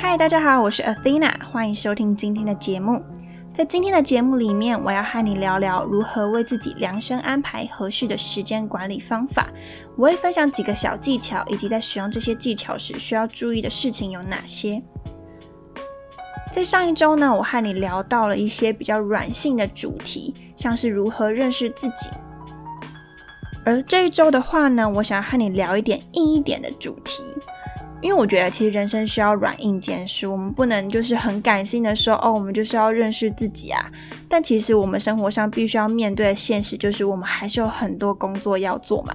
嗨，大家好，我是 Athena，欢迎收听今天的节目。在今天的节目里面，我要和你聊聊如何为自己量身安排合适的时间管理方法。我会分享几个小技巧，以及在使用这些技巧时需要注意的事情有哪些。在上一周呢，我和你聊到了一些比较软性的主题，像是如何认识自己。而这一周的话呢，我想要和你聊一点硬一点的主题。因为我觉得，其实人生需要软硬兼施，我们不能就是很感性的说，哦，我们就是要认识自己啊。但其实我们生活上必须要面对的现实，就是我们还是有很多工作要做嘛。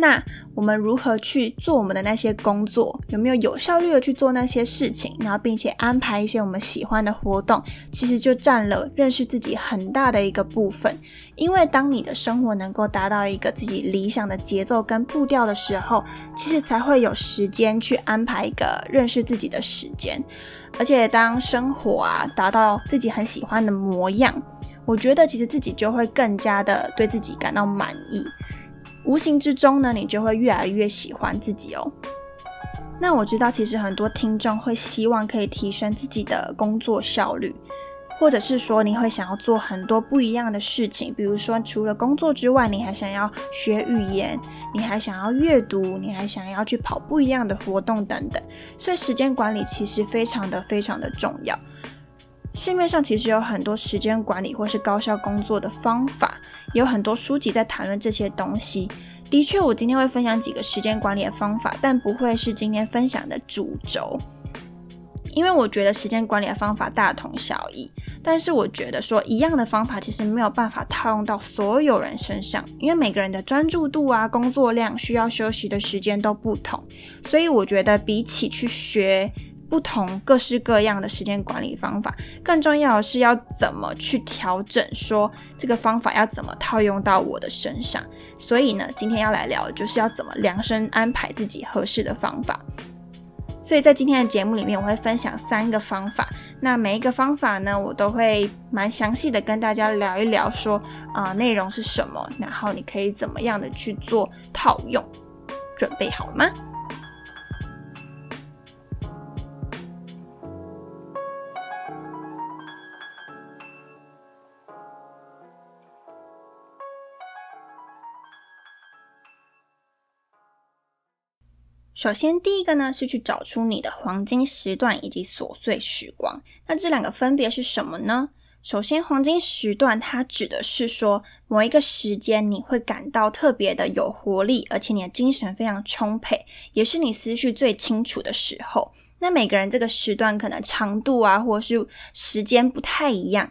那我们如何去做我们的那些工作？有没有有效率的去做那些事情？然后并且安排一些我们喜欢的活动，其实就占了认识自己很大的一个部分。因为当你的生活能够达到一个自己理想的节奏跟步调的时候，其实才会有时间去安排一个认识自己的时间。而且当生活啊达到自己很喜欢的模样，我觉得其实自己就会更加的对自己感到满意。无形之中呢，你就会越来越喜欢自己哦。那我知道，其实很多听众会希望可以提升自己的工作效率，或者是说你会想要做很多不一样的事情，比如说除了工作之外，你还想要学语言，你还想要阅读，你还想要去跑不一样的活动等等。所以时间管理其实非常的非常的重要。市面上其实有很多时间管理或是高效工作的方法，有很多书籍在谈论这些东西。的确，我今天会分享几个时间管理的方法，但不会是今天分享的主轴，因为我觉得时间管理的方法大同小异。但是我觉得说一样的方法其实没有办法套用到所有人身上，因为每个人的专注度啊、工作量、需要休息的时间都不同，所以我觉得比起去学。不同各式各样的时间管理方法，更重要的是要怎么去调整，说这个方法要怎么套用到我的身上。所以呢，今天要来聊的，就是要怎么量身安排自己合适的方法。所以在今天的节目里面，我会分享三个方法。那每一个方法呢，我都会蛮详细的跟大家聊一聊，说啊内容是什么，然后你可以怎么样的去做套用。准备好了吗？首先，第一个呢是去找出你的黄金时段以及琐碎时光。那这两个分别是什么呢？首先，黄金时段它指的是说某一个时间你会感到特别的有活力，而且你的精神非常充沛，也是你思绪最清楚的时候。那每个人这个时段可能长度啊，或是时间不太一样。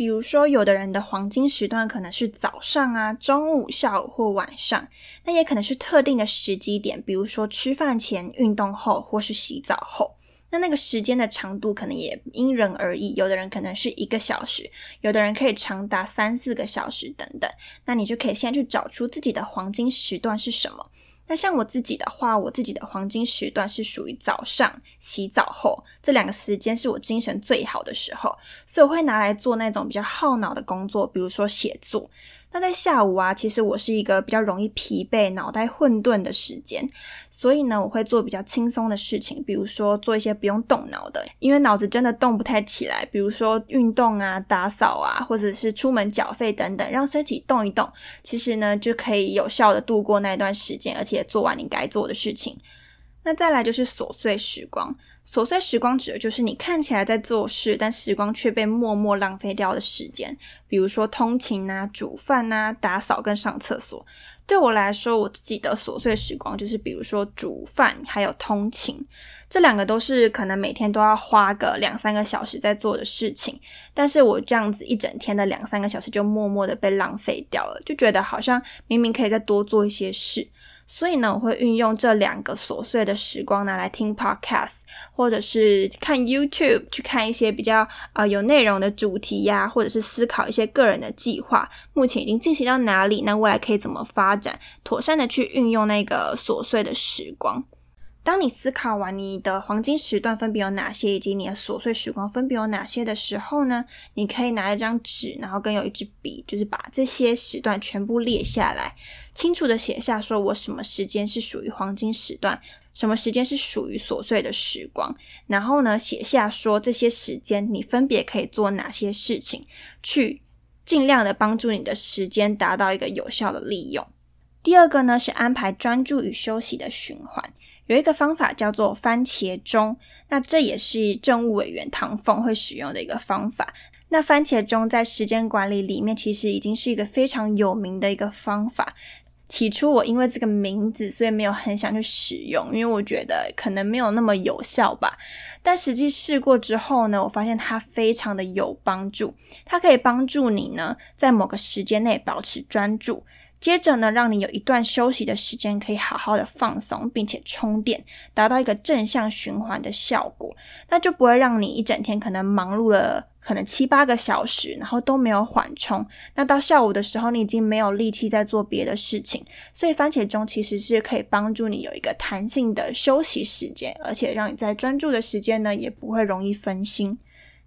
比如说，有的人的黄金时段可能是早上啊、中午、下午或晚上，那也可能是特定的时机点，比如说吃饭前、运动后或是洗澡后。那那个时间的长度可能也因人而异，有的人可能是一个小时，有的人可以长达三四个小时等等。那你就可以先去找出自己的黄金时段是什么。那像我自己的话，我自己的黄金时段是属于早上洗澡后这两个时间是我精神最好的时候，所以我会拿来做那种比较耗脑的工作，比如说写作。那在下午啊，其实我是一个比较容易疲惫、脑袋混沌的时间，所以呢，我会做比较轻松的事情，比如说做一些不用动脑的，因为脑子真的动不太起来。比如说运动啊、打扫啊，或者是出门缴费等等，让身体动一动，其实呢就可以有效的度过那段时间，而且做完你该做的事情。那再来就是琐碎时光。琐碎时光指的就是你看起来在做事，但时光却被默默浪费掉的时间。比如说通勤啊、煮饭啊、打扫跟上厕所。对我来说，我自己的琐碎时光就是，比如说煮饭还有通勤，这两个都是可能每天都要花个两三个小时在做的事情。但是我这样子一整天的两三个小时就默默的被浪费掉了，就觉得好像明明可以再多做一些事。所以呢，我会运用这两个琐碎的时光拿来听 podcast，或者是看 YouTube，去看一些比较呃有内容的主题呀，或者是思考一些个人的计划，目前已经进行到哪里，那未来可以怎么发展，妥善的去运用那个琐碎的时光。当你思考完你的黄金时段分别有哪些，以及你的琐碎时光分别有哪些的时候呢，你可以拿一张纸，然后跟有一支笔，就是把这些时段全部列下来，清楚的写下，说我什么时间是属于黄金时段，什么时间是属于琐碎的时光，然后呢，写下说这些时间你分别可以做哪些事情，去尽量的帮助你的时间达到一个有效的利用。第二个呢是安排专注与休息的循环。有一个方法叫做番茄钟，那这也是政务委员唐凤会使用的一个方法。那番茄钟在时间管理里面其实已经是一个非常有名的一个方法。起初我因为这个名字，所以没有很想去使用，因为我觉得可能没有那么有效吧。但实际试过之后呢，我发现它非常的有帮助。它可以帮助你呢，在某个时间内保持专注。接着呢，让你有一段休息的时间，可以好好的放松，并且充电，达到一个正向循环的效果。那就不会让你一整天可能忙碌了可能七八个小时，然后都没有缓冲。那到下午的时候，你已经没有力气再做别的事情。所以番茄钟其实是可以帮助你有一个弹性的休息时间，而且让你在专注的时间呢，也不会容易分心。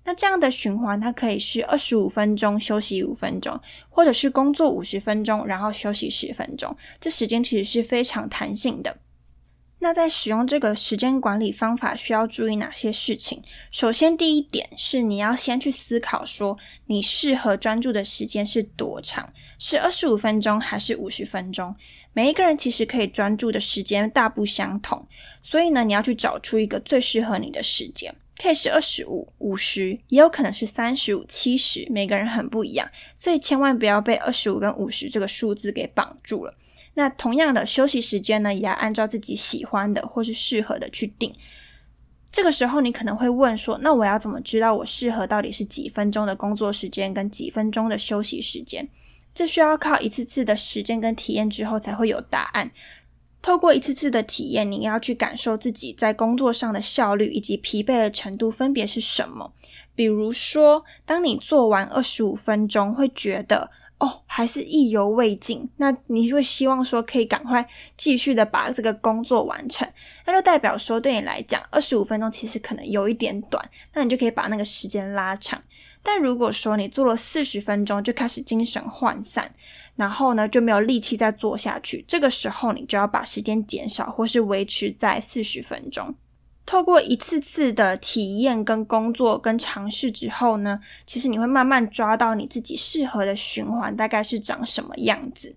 那这样的循环，它可以是二十五分钟休息五分钟，或者是工作五十分钟，然后休息十分钟。这时间其实是非常弹性的。那在使用这个时间管理方法，需要注意哪些事情？首先，第一点是你要先去思考，说你适合专注的时间是多长，是二十五分钟还是五十分钟？每一个人其实可以专注的时间大不相同，所以呢，你要去找出一个最适合你的时间。可以是二十五、五十，也有可能是三十五、七十，每个人很不一样，所以千万不要被二十五跟五十这个数字给绑住了。那同样的休息时间呢，也要按照自己喜欢的或是适合的去定。这个时候你可能会问说，那我要怎么知道我适合到底是几分钟的工作时间跟几分钟的休息时间？这需要靠一次次的时间跟体验之后才会有答案。透过一次次的体验，你要去感受自己在工作上的效率以及疲惫的程度分别是什么。比如说，当你做完二十五分钟，会觉得哦，还是意犹未尽，那你会希望说可以赶快继续的把这个工作完成，那就代表说对你来讲，二十五分钟其实可能有一点短，那你就可以把那个时间拉长。但如果说你做了四十分钟就开始精神涣散，然后呢就没有力气再做下去，这个时候你就要把时间减少，或是维持在四十分钟。透过一次次的体验、跟工作、跟尝试之后呢，其实你会慢慢抓到你自己适合的循环大概是长什么样子。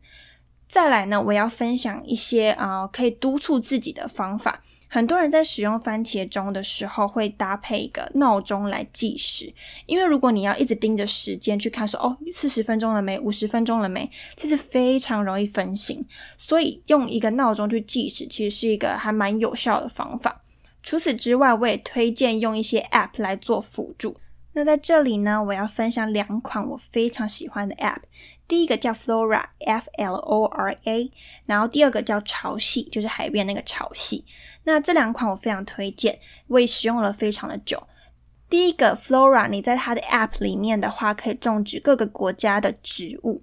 再来呢，我要分享一些啊可以督促自己的方法。很多人在使用番茄钟的时候，会搭配一个闹钟来计时，因为如果你要一直盯着时间去看，说哦四十分钟了没，五十分钟了没，其实非常容易分心。所以用一个闹钟去计时，其实是一个还蛮有效的方法。除此之外，我也推荐用一些 App 来做辅助。那在这里呢，我要分享两款我非常喜欢的 App。第一个叫 Flora，F L O R A，然后第二个叫潮汐，就是海边那个潮汐。那这两款我非常推荐，我也使用了非常的久。第一个 Flora，你在它的 App 里面的话，可以种植各个国家的植物。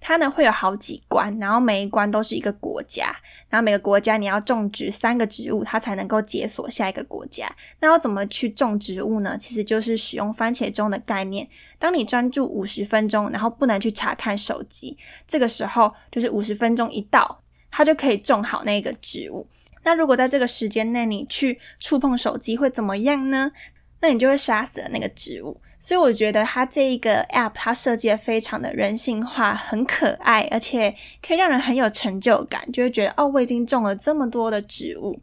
它呢会有好几关，然后每一关都是一个国家，然后每个国家你要种植三个植物，它才能够解锁下一个国家。那要怎么去种植物呢？其实就是使用番茄钟的概念。当你专注五十分钟，然后不能去查看手机，这个时候就是五十分钟一到，它就可以种好那个植物。那如果在这个时间内你去触碰手机会怎么样呢？那你就会杀死了那个植物。所以我觉得它这一个 app 它设计的非常的人性化，很可爱，而且可以让人很有成就感，就会觉得哦，我已经种了这么多的植物，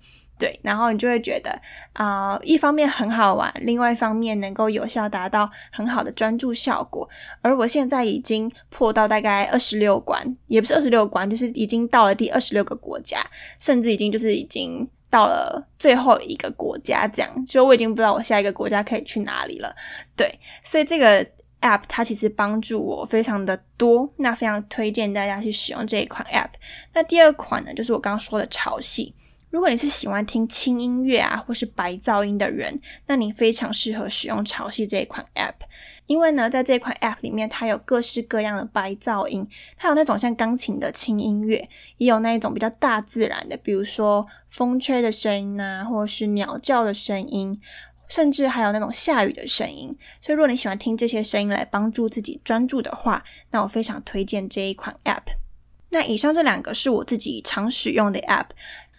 对，然后你就会觉得啊，一方面很好玩，另外一方面能够有效达到很好的专注效果。而我现在已经破到大概二十六关，也不是二十六关，就是已经到了第二十六个国家，甚至已经就是已经。到了最后一个国家，这样就我已经不知道我下一个国家可以去哪里了。对，所以这个 app 它其实帮助我非常的多，那非常推荐大家去使用这一款 app。那第二款呢，就是我刚刚说的潮汐。如果你是喜欢听轻音乐啊，或是白噪音的人，那你非常适合使用潮汐这一款 App，因为呢，在这款 App 里面，它有各式各样的白噪音，它有那种像钢琴的轻音乐，也有那一种比较大自然的，比如说风吹的声音啊，或是鸟叫的声音，甚至还有那种下雨的声音。所以，如果你喜欢听这些声音来帮助自己专注的话，那我非常推荐这一款 App。那以上这两个是我自己常使用的 App。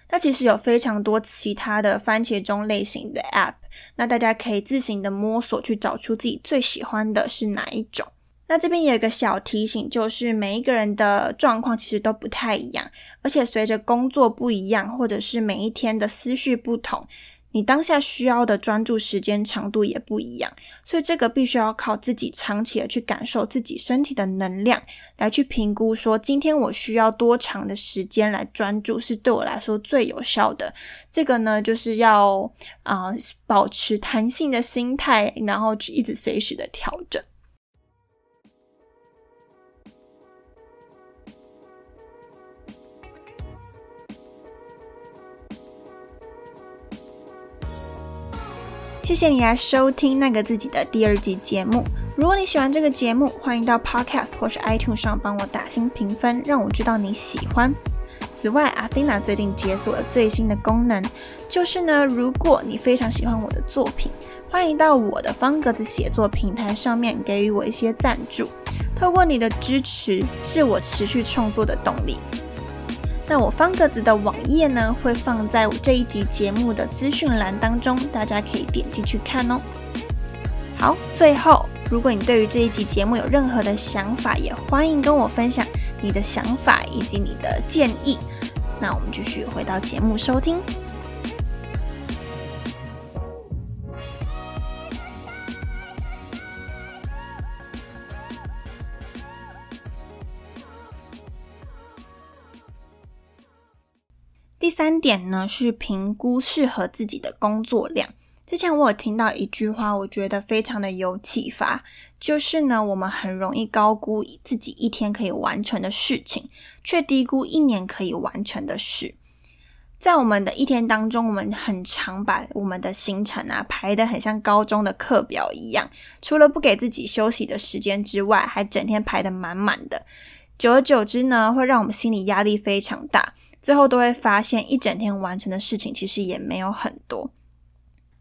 它其实有非常多其他的番茄钟类型的 App，那大家可以自行的摸索去找出自己最喜欢的是哪一种。那这边有一个小提醒，就是每一个人的状况其实都不太一样，而且随着工作不一样，或者是每一天的思绪不同。你当下需要的专注时间长度也不一样，所以这个必须要靠自己长期的去感受自己身体的能量，来去评估说今天我需要多长的时间来专注是对我来说最有效的。这个呢，就是要啊保持弹性的心态，然后去一直随时的调整。谢谢你来收听那个自己的第二季节目。如果你喜欢这个节目，欢迎到 Podcast 或是 iTunes 上帮我打新评分，让我知道你喜欢。此外，阿菲娜最近解锁了最新的功能，就是呢，如果你非常喜欢我的作品，欢迎到我的方格子写作平台上面给予我一些赞助。透过你的支持，是我持续创作的动力。那我方格子的网页呢，会放在我这一集节目的资讯栏当中，大家可以点进去看哦。好，最后，如果你对于这一集节目有任何的想法，也欢迎跟我分享你的想法以及你的建议。那我们继续回到节目收听。三点呢是评估适合自己的工作量。之前我有听到一句话，我觉得非常的有启发，就是呢，我们很容易高估自己一天可以完成的事情，却低估一年可以完成的事。在我们的一天当中，我们很常把我们的行程啊排得很像高中的课表一样，除了不给自己休息的时间之外，还整天排得满满的。久而久之呢，会让我们心理压力非常大。最后都会发现，一整天完成的事情其实也没有很多。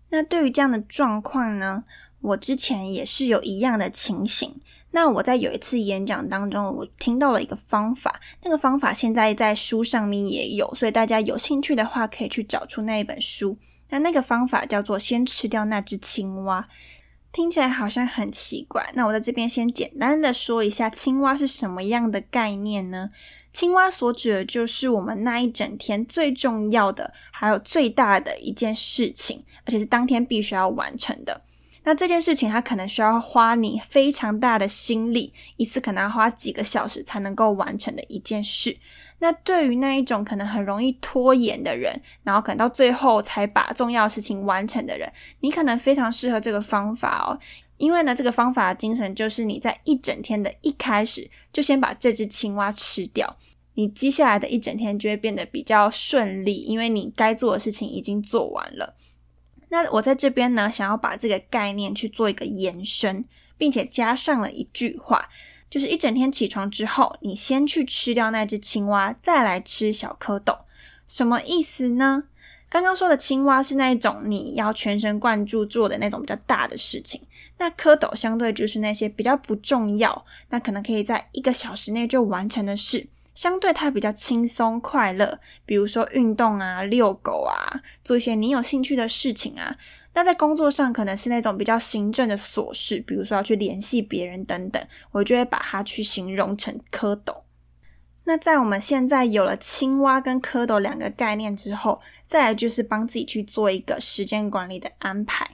那对于这样的状况呢，我之前也是有一样的情形。那我在有一次演讲当中，我听到了一个方法，那个方法现在在书上面也有，所以大家有兴趣的话可以去找出那一本书。那那个方法叫做“先吃掉那只青蛙”，听起来好像很奇怪。那我在这边先简单的说一下，青蛙是什么样的概念呢？青蛙所指的就是我们那一整天最重要的，还有最大的一件事情，而且是当天必须要完成的。那这件事情，它可能需要花你非常大的心力，一次可能要花几个小时才能够完成的一件事。那对于那一种可能很容易拖延的人，然后可能到最后才把重要事情完成的人，你可能非常适合这个方法哦。因为呢，这个方法的精神就是你在一整天的一开始就先把这只青蛙吃掉，你接下来的一整天就会变得比较顺利，因为你该做的事情已经做完了。那我在这边呢，想要把这个概念去做一个延伸，并且加上了一句话，就是一整天起床之后，你先去吃掉那只青蛙，再来吃小蝌蚪，什么意思呢？刚刚说的青蛙是那一种你要全神贯注做的那种比较大的事情，那蝌蚪相对就是那些比较不重要，那可能可以在一个小时内就完成的事，相对它比较轻松快乐，比如说运动啊、遛狗啊，做一些你有兴趣的事情啊。那在工作上可能是那种比较行政的琐事，比如说要去联系别人等等，我就会把它去形容成蝌蚪。那在我们现在有了青蛙跟蝌蚪两个概念之后，再来就是帮自己去做一个时间管理的安排。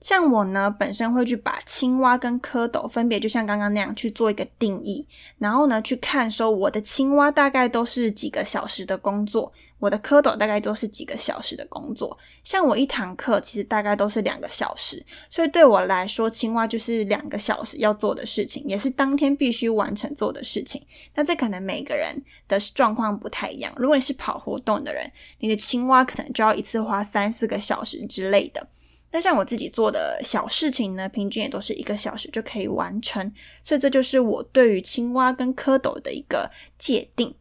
像我呢，本身会去把青蛙跟蝌蚪分别，就像刚刚那样去做一个定义，然后呢去看说我的青蛙大概都是几个小时的工作，我的蝌蚪大概都是几个小时的工作。像我一堂课其实大概都是两个小时，所以对我来说，青蛙就是两个小时要做的事情，也是当天必须完成做的事情。那这可能每个人的状况不太一样。如果你是跑活动的人，你的青蛙可能就要一次花三四个小时之类的。那像我自己做的小事情呢，平均也都是一个小时就可以完成，所以这就是我对于青蛙跟蝌蚪的一个界定。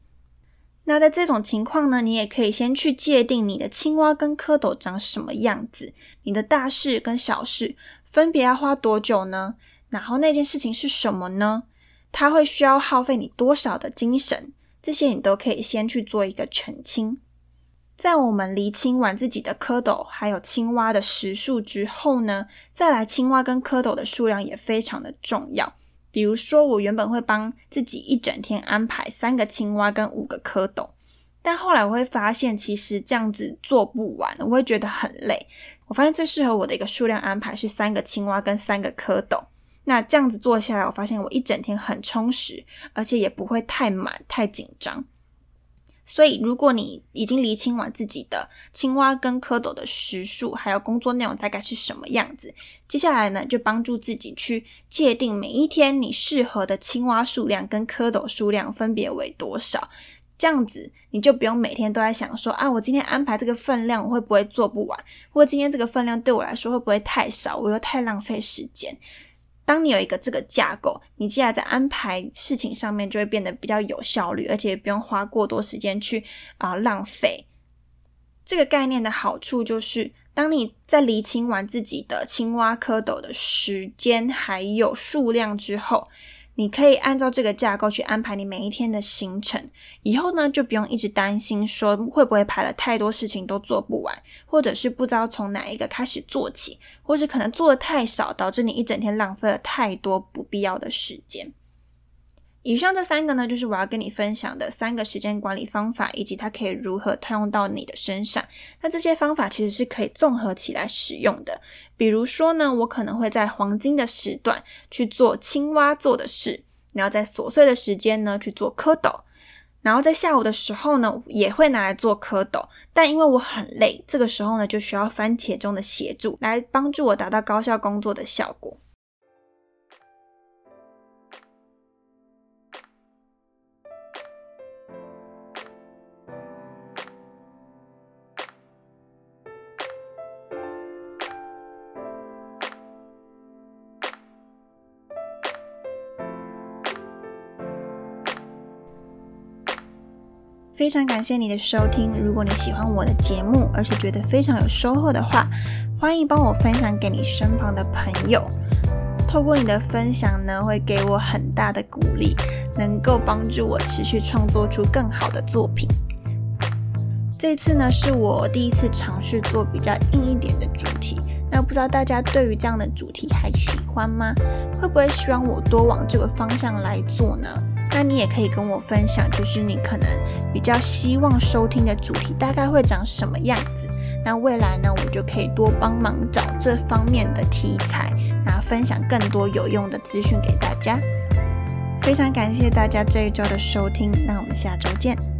那在这种情况呢，你也可以先去界定你的青蛙跟蝌蚪长什么样子，你的大事跟小事分别要花多久呢？然后那件事情是什么呢？它会需要耗费你多少的精神？这些你都可以先去做一个澄清。在我们厘清完自己的蝌蚪还有青蛙的食数之后呢，再来青蛙跟蝌蚪的数量也非常的重要。比如说，我原本会帮自己一整天安排三个青蛙跟五个蝌蚪，但后来我会发现，其实这样子做不完，我会觉得很累。我发现最适合我的一个数量安排是三个青蛙跟三个蝌蚪。那这样子做下来，我发现我一整天很充实，而且也不会太满、太紧张。所以，如果你已经厘清完自己的青蛙跟蝌蚪的时数，还有工作内容大概是什么样子，接下来呢，就帮助自己去界定每一天你适合的青蛙数量跟蝌蚪数量分别为多少。这样子，你就不用每天都在想说啊，我今天安排这个分量，我会不会做不完？或今天这个分量对我来说会不会太少？我又太浪费时间。当你有一个这个架构，你接下来在安排事情上面就会变得比较有效率，而且也不用花过多时间去啊浪费。这个概念的好处就是，当你在厘清完自己的青蛙蝌蚪的时间还有数量之后。你可以按照这个架构去安排你每一天的行程，以后呢就不用一直担心说会不会排了太多事情都做不完，或者是不知道从哪一个开始做起，或是可能做的太少，导致你一整天浪费了太多不必要的时间。以上这三个呢，就是我要跟你分享的三个时间管理方法，以及它可以如何套用到你的身上。那这些方法其实是可以综合起来使用的。比如说呢，我可能会在黄金的时段去做青蛙做的事，然后在琐碎的时间呢去做蝌蚪，然后在下午的时候呢也会拿来做蝌蚪。但因为我很累，这个时候呢就需要番茄钟的协助来帮助我达到高效工作的效果。非常感谢你的收听。如果你喜欢我的节目，而且觉得非常有收获的话，欢迎帮我分享给你身旁的朋友。透过你的分享呢，会给我很大的鼓励，能够帮助我持续创作出更好的作品。这次呢，是我第一次尝试做比较硬一点的主题。那不知道大家对于这样的主题还喜欢吗？会不会希望我多往这个方向来做呢？那你也可以跟我分享，就是你可能比较希望收听的主题大概会长什么样子。那未来呢，我就可以多帮忙找这方面的题材，然后分享更多有用的资讯给大家。非常感谢大家这一周的收听，那我们下周见。